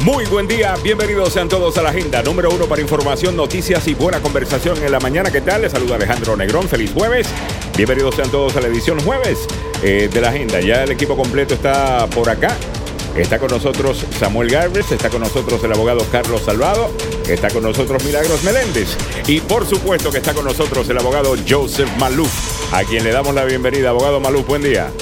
Muy buen día, bienvenidos sean todos a la agenda número uno para información, noticias y buena conversación en la mañana. ¿Qué tal? Les saluda Alejandro Negrón, feliz jueves. Bienvenidos sean todos a la edición jueves eh, de la agenda. Ya el equipo completo está por acá. Está con nosotros Samuel Garbes, está con nosotros el abogado Carlos Salvado, está con nosotros Milagros Meléndez y por supuesto que está con nosotros el abogado Joseph Maluf, a quien le damos la bienvenida. Abogado Maluf, buen día.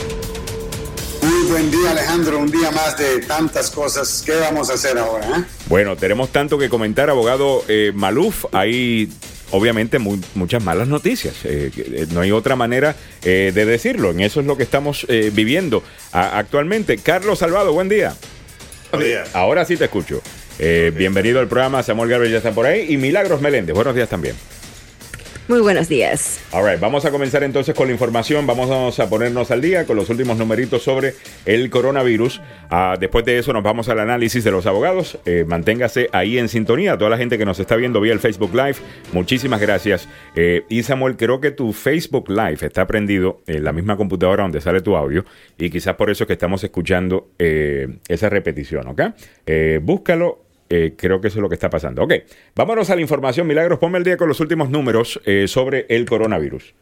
Buen día Alejandro, un día más de tantas cosas. ¿Qué vamos a hacer ahora? Eh? Bueno, tenemos tanto que comentar, abogado eh, Maluf. Hay obviamente muchas malas noticias. Eh, eh, no hay otra manera de decirlo. En eso es lo que estamos viviendo actualmente. Carlos Salvado, buen día. Buen día. Ahora sí te escucho. bienvenido al programa. Samuel Gabriel ya está por ahí. Y Milagros Meléndez, buenos días también. Muy buenos días. All right, vamos a comenzar entonces con la información. Vamos a ponernos al día con los últimos numeritos sobre el coronavirus. Ah, después de eso nos vamos al análisis de los abogados. Eh, manténgase ahí en sintonía. Toda la gente que nos está viendo vía el Facebook Live, muchísimas gracias. Eh, y Samuel, creo que tu Facebook Live está prendido en la misma computadora donde sale tu audio y quizás por eso es que estamos escuchando eh, esa repetición, ¿ok? búscalo eh, creo que eso es lo que está pasando. Ok, vámonos a la información. Milagros, ponme el día con los últimos números eh, sobre el coronavirus.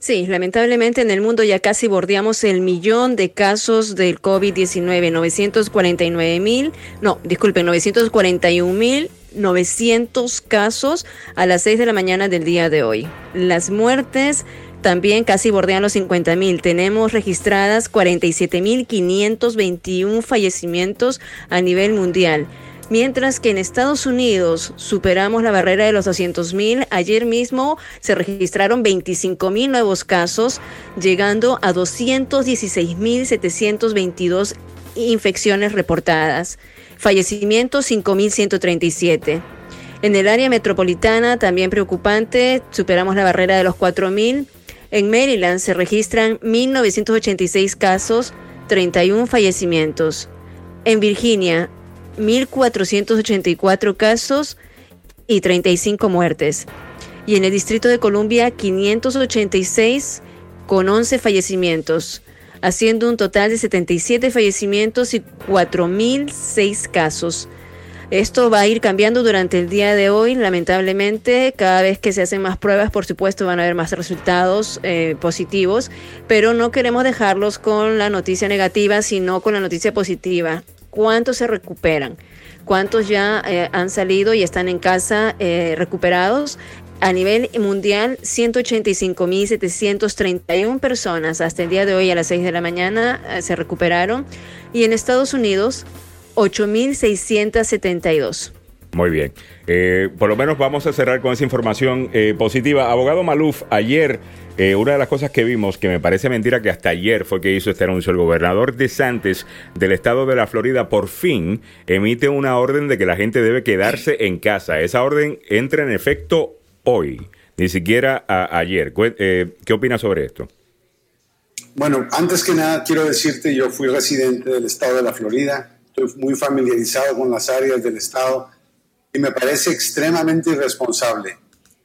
Sí, lamentablemente en el mundo ya casi bordeamos el millón de casos del COVID-19, 949 mil, no, disculpen, 941 mil 900 casos a las 6 de la mañana del día de hoy. Las muertes también casi bordean los 50 mil. Tenemos registradas 47 mil 521 fallecimientos a nivel mundial. Mientras que en Estados Unidos superamos la barrera de los 200 mil, ayer mismo se registraron 25 mil nuevos casos, llegando a 216 mil 722 infecciones reportadas. Fallecimientos 5.137. En el área metropolitana, también preocupante, superamos la barrera de los 4.000. En Maryland se registran 1.986 casos, 31 fallecimientos. En Virginia, 1.484 casos y 35 muertes. Y en el Distrito de Columbia, 586 con 11 fallecimientos, haciendo un total de 77 fallecimientos y 4.006 casos. Esto va a ir cambiando durante el día de hoy, lamentablemente. Cada vez que se hacen más pruebas, por supuesto, van a haber más resultados eh, positivos, pero no queremos dejarlos con la noticia negativa, sino con la noticia positiva cuántos se recuperan, cuántos ya eh, han salido y están en casa eh, recuperados. A nivel mundial, 185.731 personas hasta el día de hoy a las 6 de la mañana eh, se recuperaron y en Estados Unidos 8.672. Muy bien. por lo menos vamos a cerrar con esa información positiva. Abogado Maluf, ayer eh, una de las cosas que vimos, que me parece mentira que hasta ayer fue que hizo este anuncio, el gobernador de Santos del estado de la Florida por fin emite una orden de que la gente debe quedarse en casa. Esa orden entra en efecto hoy, ni siquiera ayer. Eh, ¿Qué opinas sobre esto? Bueno, antes que nada quiero decirte, yo fui residente del estado de la Florida, estoy muy familiarizado con las áreas del estado y me parece extremadamente irresponsable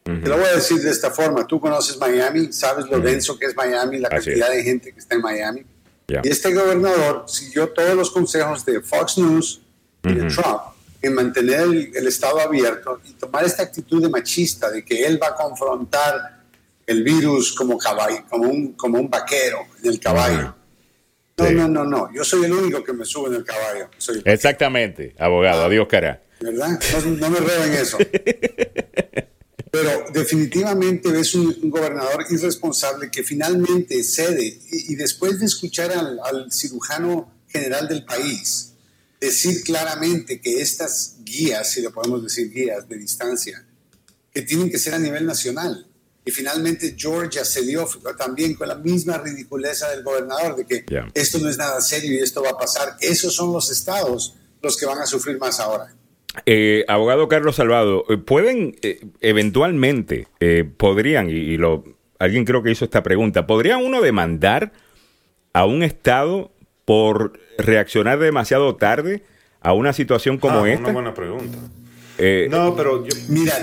te lo voy a decir de esta forma. Tú conoces Miami, sabes lo denso que es Miami, la cantidad de gente que está en Miami. Y este gobernador siguió todos los consejos de Fox News y de Trump en mantener el, Estado abierto y tomar esta actitud de machista, de que él va a confrontar el virus como, caballo, como, un, como un vaquero en el caballo. No, no, no, no. Yo soy el único que me sube en el caballo. Exactamente, abogado. Adiós, cara. ¿Verdad? No, no me roben eso. Pero definitivamente es un, gobernador irresponsable que finalmente cede y, después de escuchar al, cirujano general del país decir claramente que estas guías, si lo podemos decir guías de distancia, que tienen que ser a nivel nacional. Y finalmente Georgia cedió también con la misma ridiculeza del gobernador de que esto no es nada serio y esto va a pasar. Esos son los estados los que van a sufrir más ahora. Eh, abogado Carlos Salvado, eh, ¿pueden eh, eventualmente, podrían, y, lo, alguien creo que hizo esta pregunta, ¿podrían uno demandar a un Estado por reaccionar demasiado tarde a una situación como ah, esta? Una buena pregunta. no, pero yo, mira,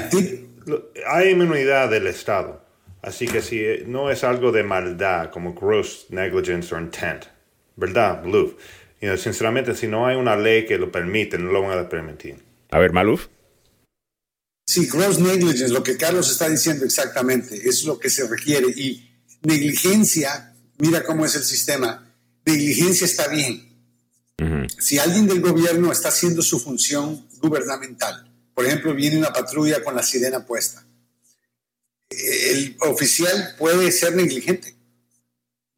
hay inmunidad del Estado, así que si no es algo de maldad como gross negligence or intent, ¿verdad, Blue? Y sinceramente, si no hay una ley que lo permite, no lo van a permitir. A ver, Maluf. Sí, gross negligence, lo que Carlos está diciendo exactamente, es lo que se requiere. Y negligencia, mira cómo es el sistema, negligencia está bien. Si alguien del gobierno está haciendo su función gubernamental, por ejemplo, viene una patrulla con la sirena puesta, el oficial puede ser negligente.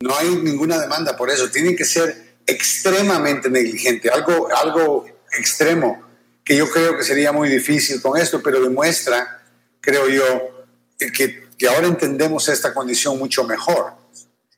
No hay ninguna demanda por eso. Tiene que ser extremadamente negligente, algo, algo extremo que yo creo que sería muy difícil con esto, pero demuestra, creo yo, que, que ahora entendemos esta condición mucho mejor.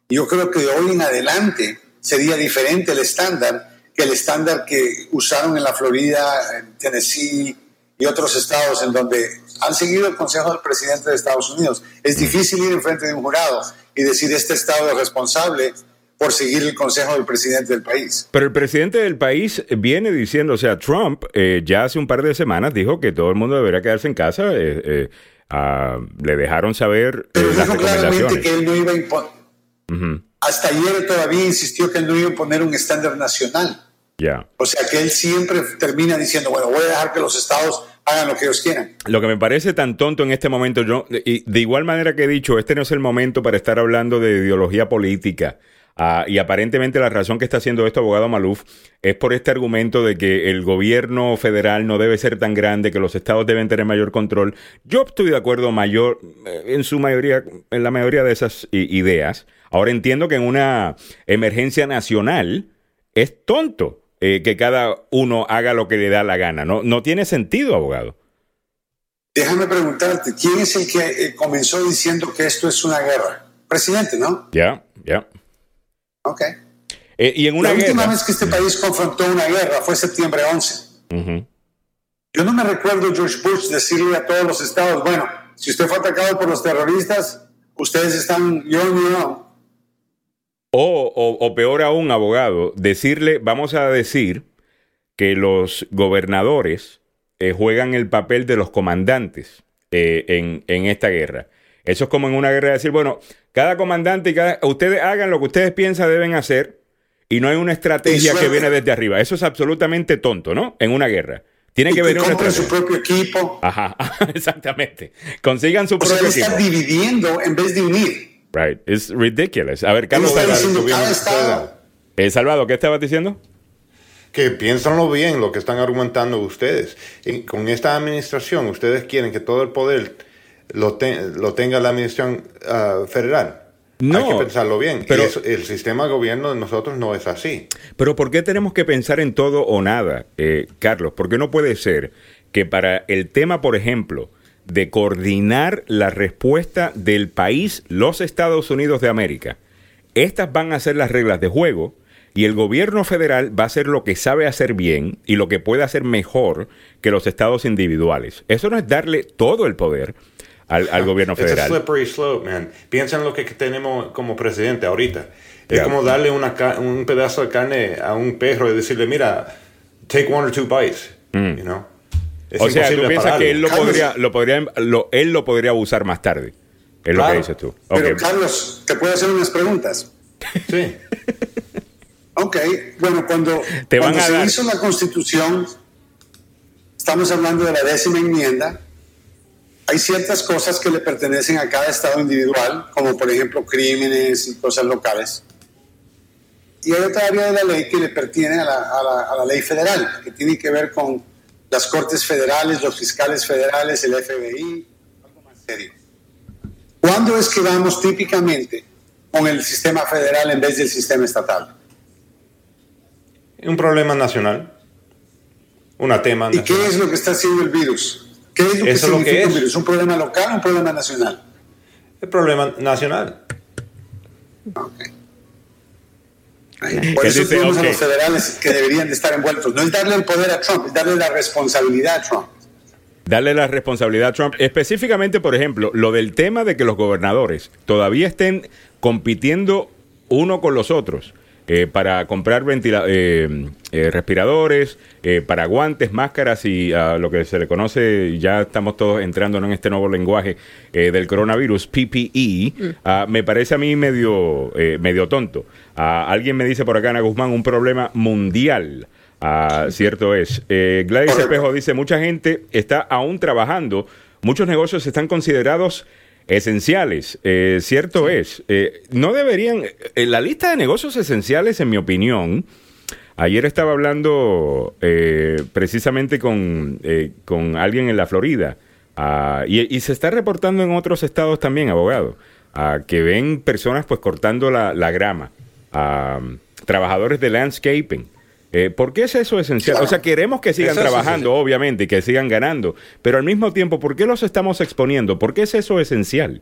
Yo creo que de hoy en adelante sería diferente el estándar que el estándar que usaron en la Florida, en Tennessee y otros estados en donde han seguido el consejo del presidente de Estados Unidos. Es difícil ir en frente de un jurado y decir este estado es responsable por seguir el consejo del presidente del país. Pero el presidente del país viene diciendo, o sea, Trump eh, ya hace un par de semanas dijo que todo el mundo debería quedarse en casa. Eh, eh, ah, le dejaron saber Pero dijo claramente que él no iba a imponer. Hasta ayer todavía insistió que él no iba a imponer un estándar nacional. Ya. O sea que él siempre termina diciendo, bueno, voy a dejar que los estados hagan lo que ellos quieran. Lo que me parece tan tonto en este momento, yo, y de igual manera que he dicho, este no es el momento para estar hablando de ideología política. Ah, y aparentemente la razón que está haciendo esto, abogado Maluf, es por este argumento de que el gobierno federal no debe ser tan grande, que los estados deben tener mayor control. Yo estoy de acuerdo mayor, eh, en su mayoría, en la mayoría de esas ideas. Ahora entiendo que en una emergencia nacional es tonto eh, que cada uno haga lo que le da la gana. No, no tiene sentido, abogado. Déjame preguntarte, ¿quién es el que eh, comenzó diciendo que esto es una guerra? Presidente, ¿no? Ya, ya. Ok. Eh, y en una la última vez que este país confrontó una guerra fue septiembre 11. Yo no me recuerdo George Bush decirle a todos los estados, bueno, si usted fue atacado por los terroristas, ustedes están, yo no. O, o, peor aún, abogado, decirle, vamos a decir que los gobernadores eh, juegan el papel de los comandantes eh, en, en, esta guerra. Eso es como en una guerra decir, bueno, cada comandante y cada, ustedes hagan lo que ustedes piensan deben hacer y no hay una estrategia que viene desde arriba. Eso es absolutamente tonto, ¿no? En una guerra. Tiene que venir una su propio equipo. Ajá, exactamente. Consigan su o propio sea, equipo. dividiendo en vez de unir. Right. It's ridiculous. A ver, Carlos. Está estado. Eh, Salvador, ¿qué estabas diciendo? Que piénsanlo bien lo que están argumentando ustedes. Y con esta administración, ustedes quieren que todo el poder lo, lo tenga la administración uh, federal. No, Hay que pensarlo bien. Pero el sistema de gobierno de nosotros no es así. Pero ¿por qué tenemos que pensar en todo o nada, eh, Carlos? Porque no puede ser que para el tema, por ejemplo, de coordinar la respuesta del país, los Estados Unidos de América, estas van a ser las reglas de juego y el gobierno federal va a hacer lo que sabe hacer bien y lo que puede hacer mejor que los estados individuales. Eso no es darle todo el poder al, al gobierno federal. Es slippery slope, man. Piensa en lo que tenemos como presidente ahorita. Es como darle una, un pedazo de carne a un perro y decirle, mira, take one or two bites, mm. you know? Es o sea, tú piensas que él lo podría, lo podría lo, él lo podría usar más tarde. Es claro, lo que dices tú. Okay. Pero Carlos, ¿te puedo hacer unas preguntas? Sí. ok, bueno, cuando, Te van cuando a se dar. hizo la constitución, estamos hablando de la décima enmienda, hay ciertas cosas que le pertenecen a cada estado individual, como por ejemplo crímenes y cosas locales. Y hay otra área de la ley que le pertiene a la, a la, a la ley federal, que tiene que ver con las cortes federales, los fiscales federales, el FBI, algo más serio. ¿Cuándo es que vamos típicamente con el sistema federal en vez del sistema estatal? Un problema nacional. Un tema ¿Y qué es lo que está haciendo el virus? ¿Qué es lo que Eso es lo que es. un virus? ¿Un problema local o un problema nacional? El problema nacional. Okay. Por eso dice, tenemos ok. a los federales que deberían de estar envueltos. No es darle el poder a Trump, es darle la responsabilidad a Trump. Darle la responsabilidad a Trump. Específicamente, por ejemplo, lo del tema de que los gobernadores todavía estén compitiendo uno con los otros. Eh, para comprar eh, eh, respiradores, para guantes, máscaras y a lo que se le conoce, ya estamos todos entrando en este nuevo lenguaje del coronavirus, PPE, mm. ah, me parece a mí medio, medio tonto. Ah, alguien me dice por acá, Ana Guzmán, un problema mundial. Ah, cierto es. Gladys Espejo dice, mucha gente está aún trabajando, muchos negocios están considerados esenciales. Eh, cierto es, eh, no deberían, en eh, la lista de negocios esenciales, en mi opinión, ayer estaba hablando precisamente con, con alguien en la Florida ah, y, se está reportando en otros estados también, abogado, que ven personas pues cortando la, la grama, ah, trabajadores de landscaping. Eh, ¿Por qué es eso esencial? O sea, queremos que sigan trabajando, obviamente, y que sigan ganando, pero al mismo tiempo, ¿por qué los estamos exponiendo? ¿Por qué es eso esencial?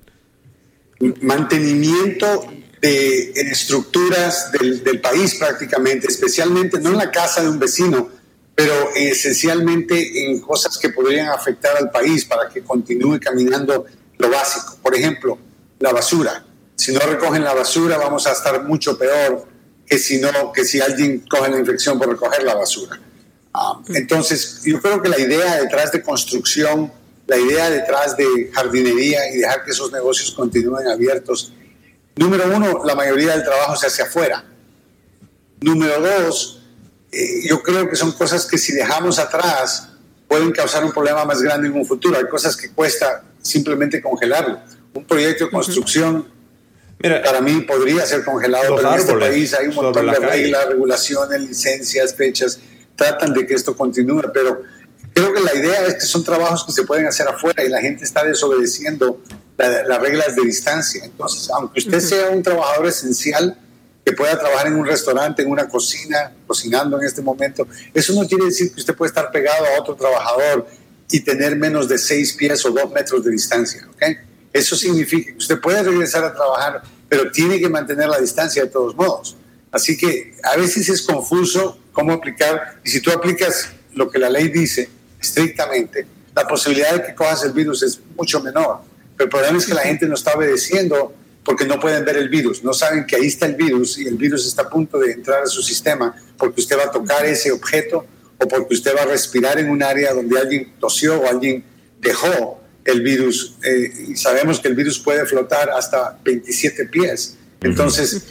Mantenimiento de estructuras del, país prácticamente, especialmente no en la casa de un vecino, pero esencialmente en cosas que podrían afectar al país para que continúe caminando lo básico. Por ejemplo, la basura. Si no recogen la basura vamos a estar mucho peor que si, no, que si alguien coge la infección por recoger la basura. Ah, entonces, yo creo que la idea detrás de construcción, la idea detrás de jardinería y dejar que esos negocios continúen abiertos, número uno, la mayoría del trabajo se hace afuera. Número dos, eh, yo creo que son cosas que si dejamos atrás pueden causar un problema más grande en un futuro. Hay cosas que cuesta simplemente congelarlo. Un proyecto de construcción para mí podría ser congelado, pero en este país hay un montón de reglas, regulaciones, licencias, fechas, tratan de que esto continúe, pero creo que la idea es que son trabajos que se pueden hacer afuera y la gente está desobedeciendo las reglas de distancia. Entonces, aunque usted sea un trabajador esencial, que pueda trabajar en un restaurante, en una cocina, cocinando en este momento, eso no quiere decir que usted puede estar pegado a otro trabajador y tener menos de seis pies o dos metros de distancia, ¿ok? Eso significa que usted puede regresar a trabajar, pero tiene que mantener la distancia de todos modos. Así que a veces es confuso cómo aplicar, y si tú aplicas lo que la ley dice estrictamente, la posibilidad de que cojas el virus es mucho menor. Pero el problema es que la gente no está obedeciendo porque no pueden ver el virus, no saben que ahí está el virus y el virus está a punto de entrar a su sistema porque usted va a tocar ese objeto o porque usted va a respirar en un área donde alguien tosió o alguien dejó el virus eh, y sabemos que el virus puede flotar hasta 27 pies. Entonces,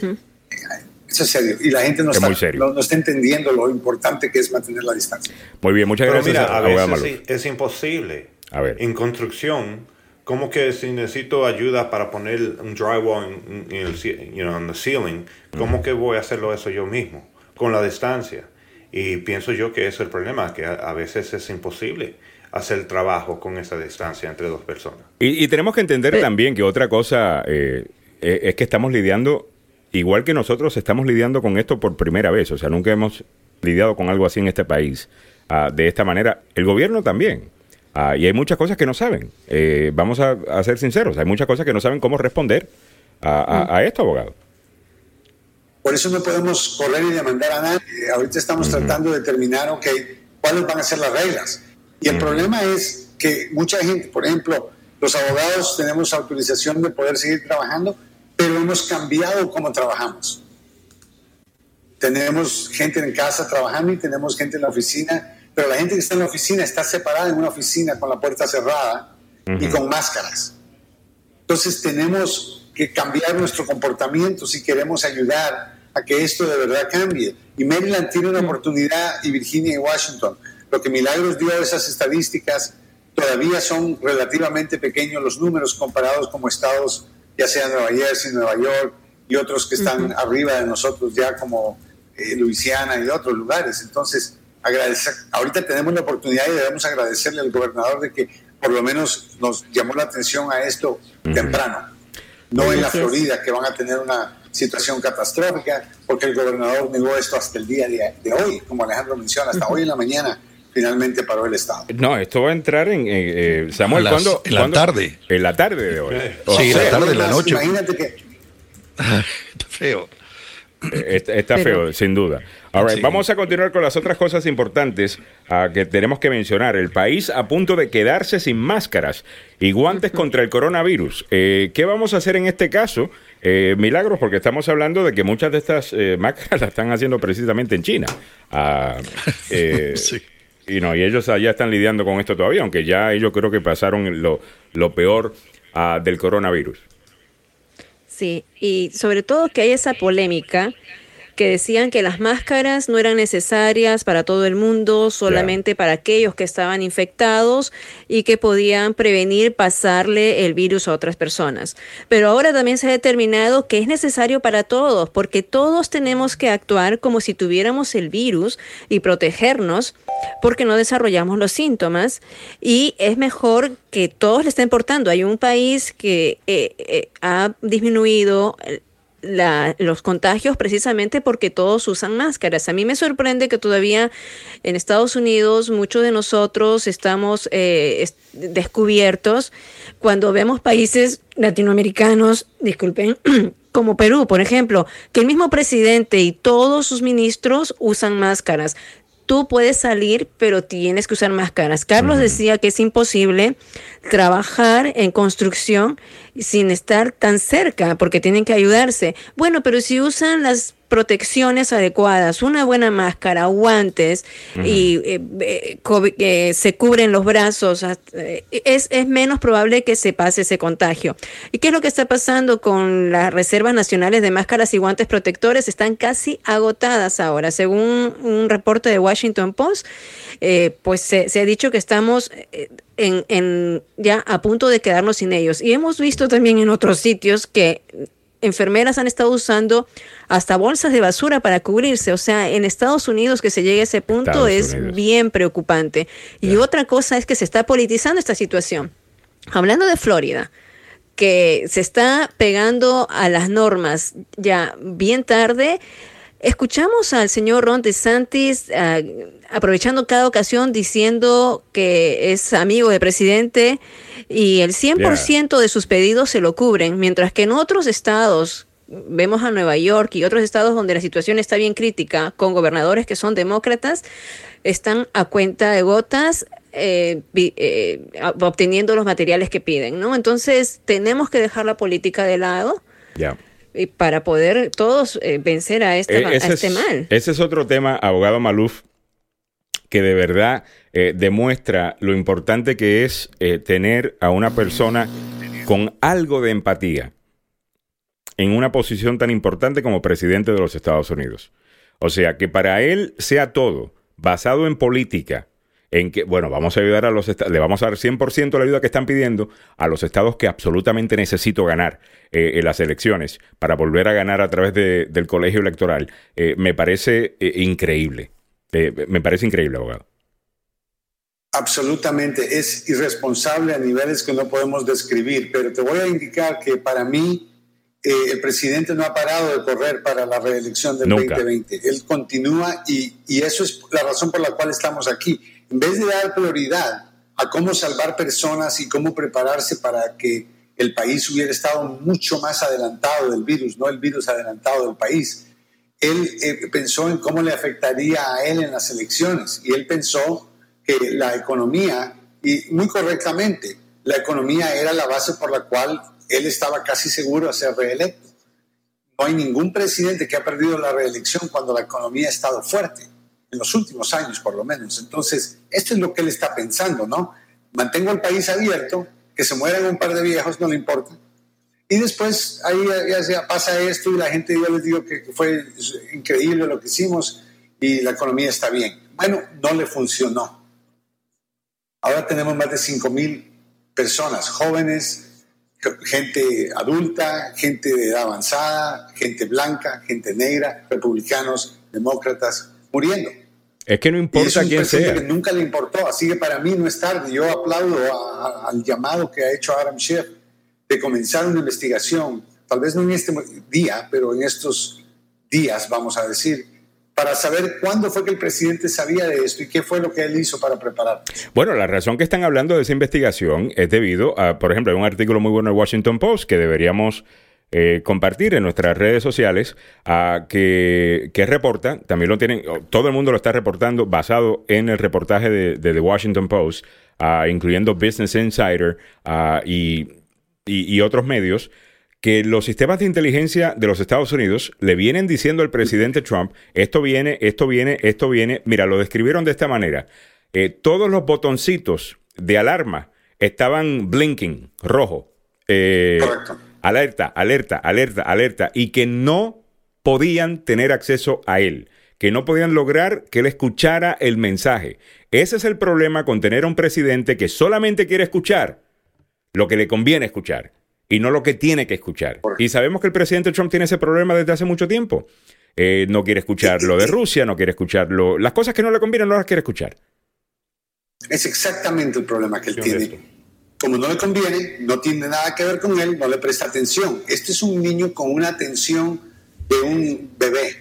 eso es serio. Y la gente no está, no, está, entendiendo lo importante que es mantener la distancia. Muy bien, muchas gracias. Mira, a veces es, imposible. A ver. En construcción, como que si necesito ayuda para poner un drywall en, el you know, the ceiling, ¿cómo que voy a hacerlo eso yo mismo? Con la distancia. Y pienso yo que es el problema, que a veces es imposible hacer el trabajo con esa distancia entre dos personas. Y, tenemos que entender también que otra cosa eh, eh, es que estamos lidiando, igual que nosotros estamos lidiando con esto por primera vez, o sea, nunca hemos lidiado con algo así en este país ah, de esta manera. El gobierno también. Ah, y hay muchas cosas que no saben. Eh, vamos a, ser sinceros, hay muchas cosas que no saben cómo responder a, esto, abogado. Por eso no podemos correr y demandar a nadie. Ahorita estamos tratando de determinar, ok, cuáles van a ser las reglas. Y el problema es que mucha gente, por ejemplo, los abogados tenemos autorización de poder seguir trabajando, pero hemos cambiado cómo trabajamos. Tenemos gente en casa trabajando y tenemos gente en la oficina, pero la gente que está en la oficina está separada en una oficina con la puerta cerrada y con máscaras. Entonces tenemos que cambiar nuestro comportamiento si queremos ayudar a que esto de verdad cambie. Y Maryland tiene una oportunidad y Virginia y Washington lo que Milagros dio esas estadísticas todavía son relativamente pequeños los números comparados como estados, ya sea Nueva Jersey, Nueva York y otros que están arriba de nosotros ya como eh, Luisiana y otros lugares. Entonces, agradecer, ahorita tenemos la oportunidad y debemos agradecerle al gobernador de que por lo menos nos llamó la atención a esto temprano, no en la Florida que van a tener una situación catastrófica, porque el gobernador negó esto hasta el día de, hoy, como Alejandro menciona, hasta hoy en la mañana finalmente paró el Estado. No, esto va a entrar en. Eh, Samuel, ¿cuándo? En la tarde. En la tarde de hoy. sí, en la tarde, de la noche. Imagínate que. está feo. Eh, está, feo, sin duda. Vamos a continuar con las otras cosas importantes ah, que tenemos que mencionar. El país a punto de quedarse sin máscaras y guantes contra el coronavirus. Eh, ¿Qué vamos a hacer en este caso? Eh, milagros, porque estamos hablando de que muchas de estas eh, máscaras las están haciendo precisamente en China. Ah, sí. Y no, y ellos allá están lidiando con esto todavía, aunque ya ellos creo que pasaron lo, lo peor ah, del coronavirus. Sí, y sobre todo que hay esa polémica que decían que las máscaras no eran necesarias para todo el mundo, solamente para aquellos que estaban infectados y que podían prevenir pasarle el virus a otras personas. Pero ahora también se ha determinado que es necesario para todos, porque todos tenemos que actuar como si tuviéramos el virus y protegernos porque no desarrollamos los síntomas y es mejor que todos le estén portando. Hay un país que eh, eh, ha disminuido los contagios precisamente porque todos usan máscaras. A mí me sorprende que todavía en Estados Unidos muchos de nosotros estamos eh, descubiertos cuando vemos países latinoamericanos, disculpen, como Perú, por ejemplo, que el mismo presidente y todos sus ministros usan máscaras tú puedes salir, pero tienes que usar máscaras. Carlos decía que es imposible trabajar en construcción sin estar tan cerca, porque tienen que ayudarse. Bueno, pero si usan las protecciones adecuadas, una buena máscara, guantes y eh, eh, se cubren los brazos, eh, es, es, menos probable que se pase ese contagio. ¿Y qué es lo que está pasando con las reservas nacionales de máscaras y guantes protectores? Están casi agotadas ahora. Según un reporte de Washington Post, pues se, se, ha dicho que estamos en, en, ya a punto de quedarnos sin ellos. Y hemos visto también en otros sitios que enfermeras han estado usando hasta bolsas de basura para cubrirse. O sea, en Estados Unidos que se llegue a ese punto es bien preocupante. Y otra cosa es que se está politizando esta situación. Hablando de Florida, que se está pegando a las normas ya bien tarde, Escuchamos al señor Ron DeSantis ah, aprovechando cada ocasión diciendo que es amigo del presidente y el 100% de sus pedidos se lo cubren, mientras que en otros estados, vemos a Nueva York y otros estados donde la situación está bien crítica, con gobernadores que son demócratas, están a cuenta de gotas eh, eh, obteniendo los materiales que piden, ¿no? Entonces tenemos que dejar la política de lado. Y para poder todos eh, vencer a este, a este mal. Ese es otro tema, abogado Maluf, que de verdad eh, demuestra lo importante que es eh, tener a una persona con algo de empatía en una posición tan importante como presidente de los Estados Unidos. O sea, que para él sea todo basado en política, en que, bueno, vamos a ayudar a los estados, le vamos a dar 100% la ayuda que están pidiendo a los estados que absolutamente necesito ganar eh, en las elecciones para volver a ganar a través del colegio electoral. me parece increíble. Eh, me parece increíble, abogado. Absolutamente, es irresponsable a niveles que no podemos describir, pero te voy a indicar que para mí eh, el presidente no ha parado de correr para la reelección del 2020. Él continúa y, y eso es la razón por la cual estamos aquí. En vez de dar prioridad a cómo salvar personas y cómo prepararse para que el país hubiera estado mucho más adelantado del virus, no el virus adelantado del país, él eh, pensó en cómo le afectaría a él en las elecciones y él pensó que la economía, y muy correctamente, la economía era la base por la cual él estaba casi seguro de ser reelecto. No hay ningún presidente que ha perdido la reelección cuando la economía ha estado fuerte, en los últimos años por lo menos. Entonces, esto es lo que él está pensando, ¿no? Mantengo el país abierto, que se mueran un par de viejos, no le importa y después ahí ya, pasa esto y la gente, yo les digo que, fue increíble lo que hicimos y la economía está bien. Bueno, no le funcionó. Ahora tenemos más de 5 mil personas, jóvenes, gente adulta, gente de edad avanzada, gente blanca, gente negra, republicanos, demócratas, muriendo. Es que no importa quién sea. nunca le importó, así que para mí no es tarde. Yo aplaudo al llamado que ha hecho Adam Schiff de comenzar una investigación, tal vez no en este día, pero en estos días, vamos a decir, para saber cuándo fue que el presidente sabía de esto y qué fue lo que él hizo para preparar. Bueno, la razón que están hablando de esa investigación es debido a, por ejemplo, hay un artículo muy bueno en Washington Post que deberíamos eh, compartir en nuestras redes sociales a que, que, reporta, también lo tienen, todo el mundo lo está reportando basado en el reportaje de, The Washington Post, incluyendo Business Insider y, y, otros medios, que los sistemas de inteligencia de los Estados Unidos le vienen diciendo al presidente Trump, esto viene, esto viene, esto viene, mira, lo describieron de esta manera, eh, todos los botoncitos de alarma estaban blinking, rojo. Eh, Correcto alerta, alerta, alerta, alerta, y que no podían tener acceso a él, que no podían lograr que él escuchara el mensaje. Ese es el problema con tener a un presidente que solamente quiere escuchar lo que le conviene escuchar y no lo que tiene que escuchar. Y sabemos que el presidente Trump tiene ese problema desde hace mucho tiempo. Eh, no quiere escuchar lo de Rusia, no quiere escuchar las cosas que no le convienen, no las quiere escuchar. Es exactamente el problema que él tiene como no le conviene, no tiene nada que ver con él, no le presta atención. Este es un niño con una atención de un bebé.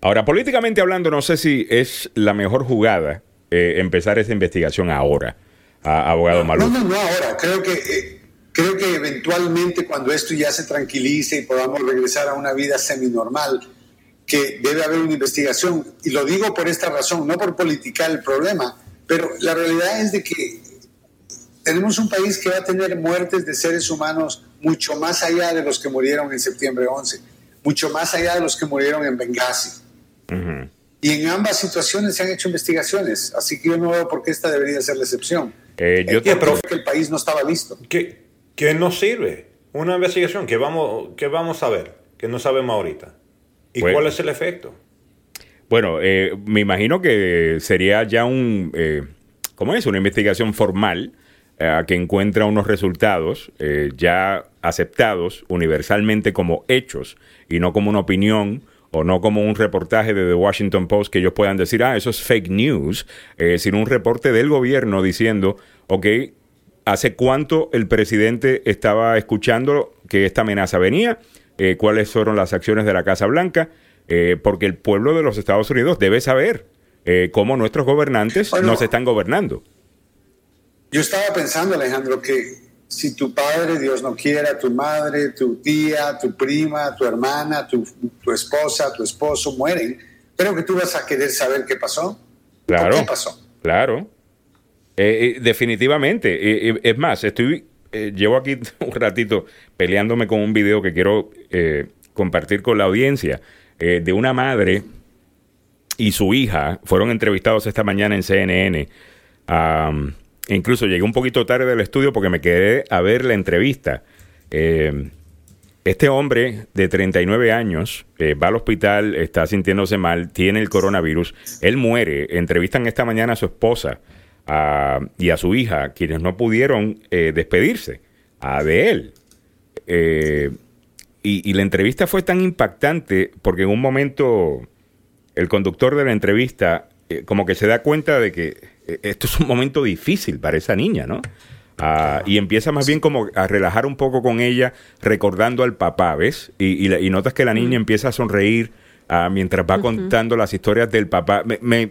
Ahora, políticamente hablando, no sé si es la mejor jugada eh, empezar esa investigación ahora, abogado no, No, no, no ahora. Creo que, eh, creo que eventualmente cuando esto ya se tranquilice y podamos regresar a una vida semi-normal, que debe haber una investigación. Y lo digo por esta razón, no por politicar el problema, pero la realidad es de que tenemos un país que va a tener muertes de seres humanos mucho más allá de los que murieron en septiembre 11, mucho más allá de los que murieron en Benghazi. Y en ambas situaciones se han hecho investigaciones, así que yo no veo por qué esta debería ser la excepción. Eh, yo te creo que el país no estaba listo. ¿Qué, qué nos sirve? Una investigación que vamos, que vamos a ver, que no sabemos ahorita. ¿Y cuál es el efecto? Bueno, eh, me imagino que sería ya un, eh, ¿cómo es? Una investigación formal a que encuentra unos resultados eh, ya aceptados universalmente como hechos y no como una opinión o no como un reportaje de The Washington Post que ellos puedan decir, ah, eso es fake news, eh, sino un reporte del gobierno diciendo, ok, ¿hace cuánto el presidente estaba escuchando que esta amenaza venía? Eh, ¿Cuáles fueron las acciones de la Casa Blanca? porque el pueblo de los Estados Unidos debe saber cómo nuestros gobernantes nos están gobernando. Yo estaba pensando, Alejandro, que si tu padre, Dios no quiera, tu madre, tu tía, tu prima, tu hermana, tu, esposa, tu esposo mueren, creo que tú vas a querer saber qué pasó. Claro. ¿Qué pasó? Claro. Eh, eh, definitivamente. Eh, es más, estoy llevo aquí un ratito peleándome con un video que quiero compartir con la audiencia de una madre y su hija fueron entrevistados esta mañana en CNN. Incluso llegué un poquito tarde del estudio porque me quedé a ver la entrevista. Eh, este hombre de 39 años eh, va al hospital, está sintiéndose mal, tiene el coronavirus. Él muere. Entrevistan esta mañana a su esposa y a su hija, quienes no pudieron eh, despedirse de él. Y, la entrevista fue tan impactante porque en un momento el conductor de la entrevista como que se da cuenta de que esto es un momento difícil para esa niña, ¿no? Ah, y empieza más bien como a relajar un poco con ella, recordando al papá, ¿ves? Y, notas que la niña empieza a sonreír ah, mientras va contando las historias del papá. Me,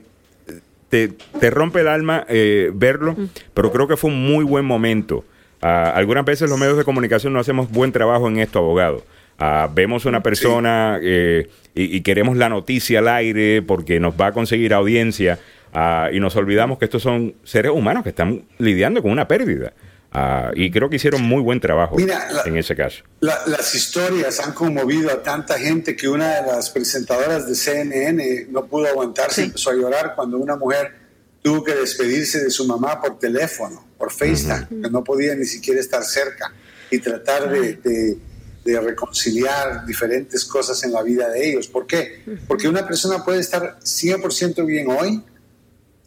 te, rompe el alma eh, verlo, pero creo que fue un muy buen momento. Ah, algunas veces los medios de comunicación no hacemos buen trabajo en esto, abogado. vemos una persona eh, y, y, queremos la noticia al aire porque nos va a conseguir audiencia Ah, y nos olvidamos que estos son seres humanos que están lidiando con una pérdida. Ah, y creo que hicieron muy buen trabajo en ese caso. las historias han conmovido a tanta gente que una de las presentadoras de CNN no pudo aguantarse, y empezó a llorar cuando una mujer tuvo que despedirse de su mamá por teléfono, por FaceTime, que no podía ni siquiera estar cerca y tratar de, de reconciliar diferentes cosas en la vida de ellos. ¿Por qué? Porque una persona puede estar 100% bien hoy,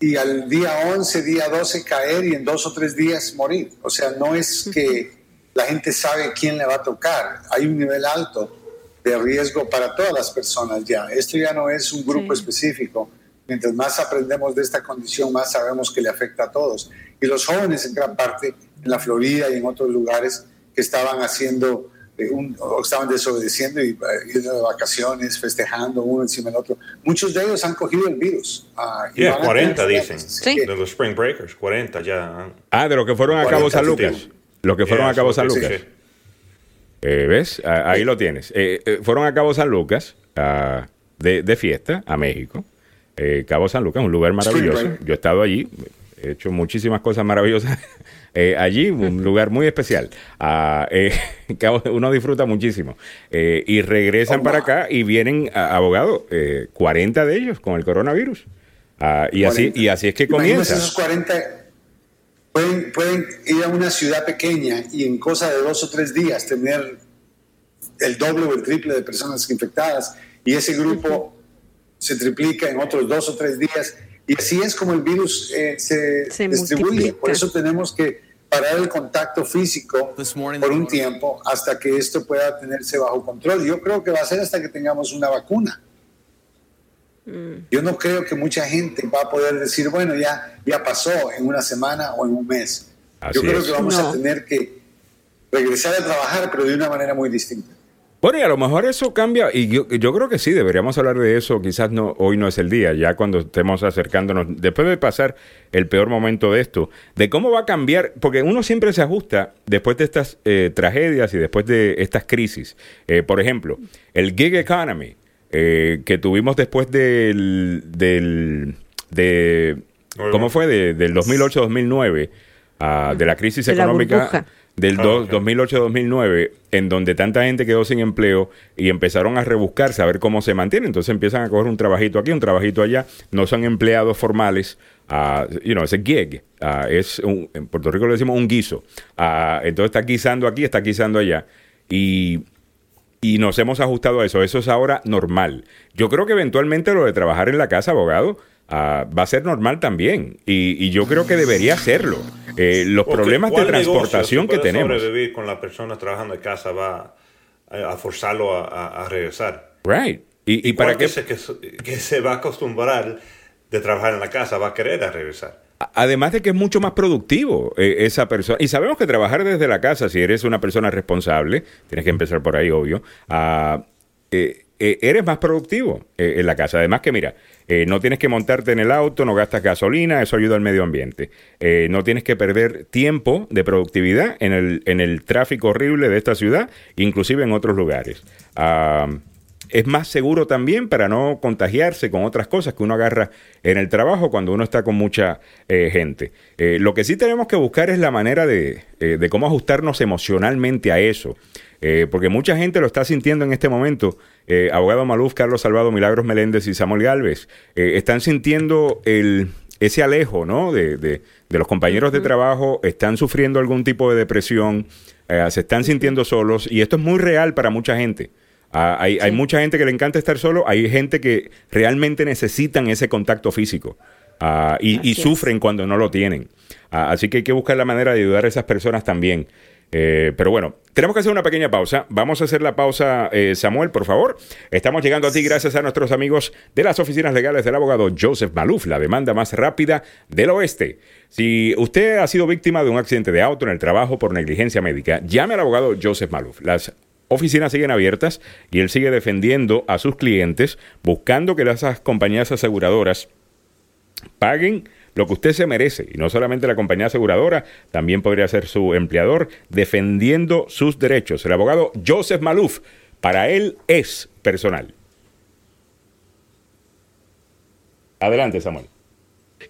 y al día 11, día 12 caer y en dos o tres días morir. O sea, no es que la gente sabe quién le va a tocar. Hay un nivel alto de riesgo para todas las personas ya. Esto ya no es un grupo específico. Mientras más aprendemos de esta condición, más sabemos que le afecta a todos. Y los jóvenes en gran parte, en la Florida y en otros lugares, que estaban haciendo estaban desobedeciendo y uh, de vacaciones, festejando uno encima del otro. Muchos de ellos han cogido el virus. Uh, 40 dicen, de los Spring Breakers, 40 ya. Ah, de lo que fueron a Cabo San Lucas. Lo que fueron a Cabo San Lucas. ¿Ves? ahí lo tienes. fueron a Cabo San Lucas de, de, fiesta a México. Cabo San Lucas, un lugar maravilloso. Yo he estado allí, he hecho muchísimas cosas maravillosas eh, allí, un lugar muy especial. Ah, eh, uno disfruta muchísimo. Eh, y regresan para acá y vienen abogados, 40 de ellos con el coronavirus. Ah, y, así, y así es que comienza. esos 40 pueden, pueden ir a una ciudad pequeña y en cosa de dos o tres días tener el doble o el triple de personas infectadas y ese grupo se triplica en otros dos o tres días y así es como el virus eh, se, distribuye. Por eso tenemos que parar el contacto físico por un tiempo hasta que esto pueda tenerse bajo control. Yo creo que va a ser hasta que tengamos una vacuna. Mm. Yo no creo que mucha gente va a poder decir, bueno, ya, ya pasó en una semana o en un mes. Yo creo que vamos a tener que regresar a trabajar, pero de una manera muy distinta. Bueno, y a lo mejor eso cambia, y yo, creo que sí, deberíamos hablar de eso, quizás no, hoy no es el día, ya cuando estemos acercándonos, después de pasar el peor momento de esto, de cómo va a cambiar, porque uno siempre se ajusta después de estas eh, tragedias y después de estas crisis. Eh, por ejemplo, el gig economy eh, que tuvimos después del, del de, ¿cómo fue? De, del 2008-2009, ah, de la crisis económica del 2008-2009, ah, en donde tanta gente quedó sin empleo y empezaron a rebuscarse a ver cómo se mantiene. Entonces empiezan a coger un trabajito aquí, un trabajito allá. No son empleados formales. Uh, you know, ese gig. Uh, es un, en Puerto Rico le decimos un guiso. Uh, entonces está guisando aquí, está guisando allá. Y, y nos hemos ajustado a eso. Eso es ahora normal. Yo creo que eventualmente lo de trabajar en la casa, abogado, va a ser normal también. Y, yo creo que debería serlo. Eh, los problemas de transportación que tenemos. sobrevivir con las personas trabajando en casa va a, forzarlo a, regresar. Right. Y, para qué? Que, que, se va a acostumbrar de trabajar en la casa va a querer a regresar. Además de que es mucho más productivo eh, esa persona. Y sabemos que trabajar desde la casa, si eres una persona responsable, tienes que empezar por ahí, obvio, uh, eres más productivo en la casa. Además que, mira, eh, no tienes que montarte en el auto, no gastas gasolina, eso ayuda al medio ambiente. Eh, no tienes que perder tiempo de productividad en el, en el tráfico horrible de esta ciudad, inclusive en otros lugares. es más seguro también para no contagiarse con otras cosas que uno agarra en el trabajo cuando uno está con mucha eh, gente. lo que sí tenemos que buscar es la manera de, de cómo ajustarnos emocionalmente a eso. porque mucha gente lo está sintiendo en este momento eh, abogado Maluf, Carlos Salvado, Milagros Meléndez y Samuel Galvez, eh, están sintiendo el, ese alejo ¿no? de, de, los compañeros de trabajo, están sufriendo algún tipo de depresión, eh, se están sintiendo solos y esto es muy real para mucha gente. Ah, hay, hay, mucha gente que le encanta estar solo, hay gente que realmente necesitan ese contacto físico ah, y, sufren cuando no lo tienen. Ah, así que hay que buscar la manera de ayudar a esas personas también. Eh, pero bueno, tenemos que hacer una pequeña pausa. Vamos a hacer la pausa, eh, Samuel, por favor. Estamos llegando a ti gracias a nuestros amigos de las oficinas legales del abogado Joseph Maluf, la demanda más rápida del oeste. Si usted ha sido víctima de un accidente de auto en el trabajo por negligencia médica, llame al abogado Joseph Maluf. Las oficinas siguen abiertas y él sigue defendiendo a sus clientes, buscando que las compañías aseguradoras paguen lo que usted se merece. Y no solamente la compañía aseguradora, también podría ser su empleador defendiendo sus derechos. El abogado Joseph Maluf, para él es personal. Adelante, Samuel.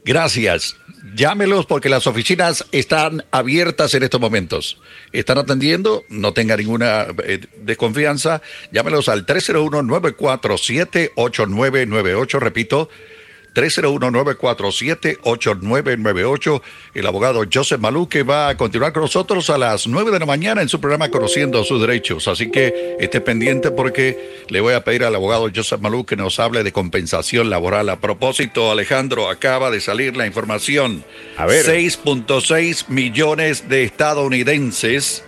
Gracias. Llámelos porque las oficinas están abiertas en estos momentos. Están atendiendo, no tenga ninguna eh, desconfianza. Llámelos al 301-947-8998. Repito, 301-947-8998. El abogado Joseph Malú que va a continuar con nosotros a las 9 de la mañana en su programa Conociendo sus Derechos. Así que esté pendiente porque le voy a pedir al abogado Joseph Malú que nos hable de compensación laboral. A propósito, Alejandro, acaba de salir la información. A ver. 6.6 millones de estadounidenses